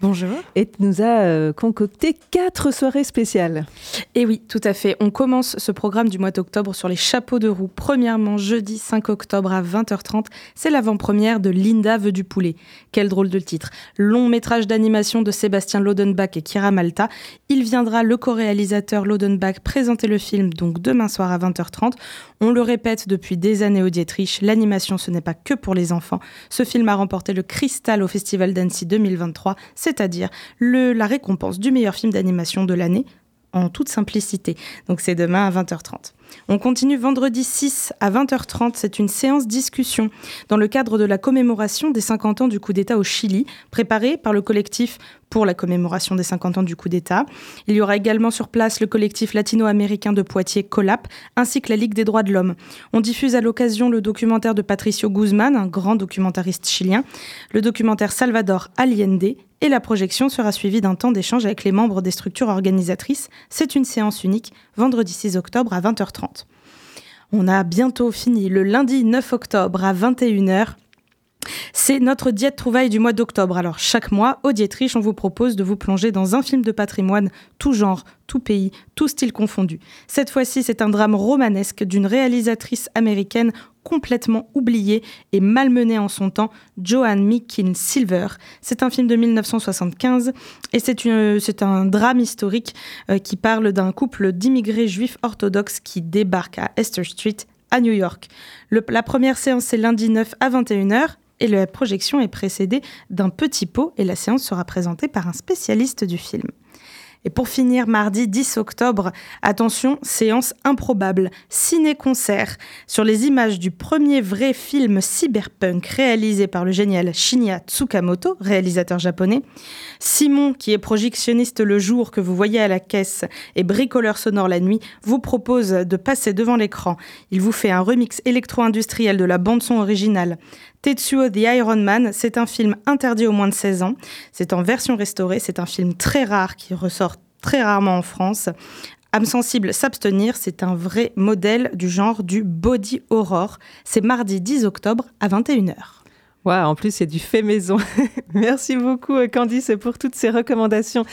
Bonjour. Et nous a euh, concocté quatre soirées spéciales. Et oui, tout à fait. On commence ce programme du mois d'octobre sur les chapeaux de roue. Premièrement, jeudi 5 octobre à 20h30, c'est l'avant-première de Linda veut du poulet. Quel drôle de titre. Long métrage d'animation de Sébastien Lodenbach et Kira Malta. Il viendra, le co-réalisateur Lodenbach, présenter le film donc demain soir à 20h30. On le répète depuis des années au Dietrich, l'animation ce n'est pas que pour les enfants. Ce film a remporté le Cristal au Festival d'Annecy 2023, c'est-à-dire la récompense du meilleur film d'animation de l'année en toute simplicité. Donc c'est demain à 20h30. On continue vendredi 6 à 20h30. C'est une séance discussion dans le cadre de la commémoration des 50 ans du coup d'État au Chili, préparée par le collectif pour la commémoration des 50 ans du coup d'État. Il y aura également sur place le collectif latino-américain de Poitiers, COLAP, ainsi que la Ligue des droits de l'homme. On diffuse à l'occasion le documentaire de Patricio Guzman, un grand documentariste chilien, le documentaire Salvador Allende, et la projection sera suivie d'un temps d'échange avec les membres des structures organisatrices. C'est une séance unique, vendredi 6 octobre à 20h30. On a bientôt fini le lundi 9 octobre à 21h. C'est notre diète trouvaille du mois d'octobre. Alors chaque mois, au Dietrich, on vous propose de vous plonger dans un film de patrimoine, tout genre, tout pays, tout style confondu. Cette fois-ci, c'est un drame romanesque d'une réalisatrice américaine complètement oubliée et malmenée en son temps, Joanne Meakin Silver. C'est un film de 1975 et c'est un drame historique euh, qui parle d'un couple d'immigrés juifs orthodoxes qui débarquent à Esther Street à New York. la première séance, c'est lundi 9 à 21h et la projection est précédée d'un petit pot et la séance sera présentée par un spécialiste du film. Et pour finir, mardi 10 octobre, attention, séance improbable, ciné-concert sur les images du premier vrai film cyberpunk réalisé par le génial Shinya Tsukamoto, réalisateur japonais. Simon, qui est projectionniste le jour que vous voyez à la caisse et bricoleur sonore la nuit, vous propose de passer devant l'écran. Il vous fait un remix électro-industriel de la bande-son originale. Tetsuo the Iron Man, c'est un film interdit aux moins de 16 ans. C'est en version restaurée, c'est un film très rare qui ressort très rarement en France. Âme sensible, s'abstenir, c'est un vrai modèle du genre du body horror. C'est mardi 10 octobre à 21h. Wow, en plus, c'est du fait maison. Merci beaucoup, Candice, pour toutes ces recommandations.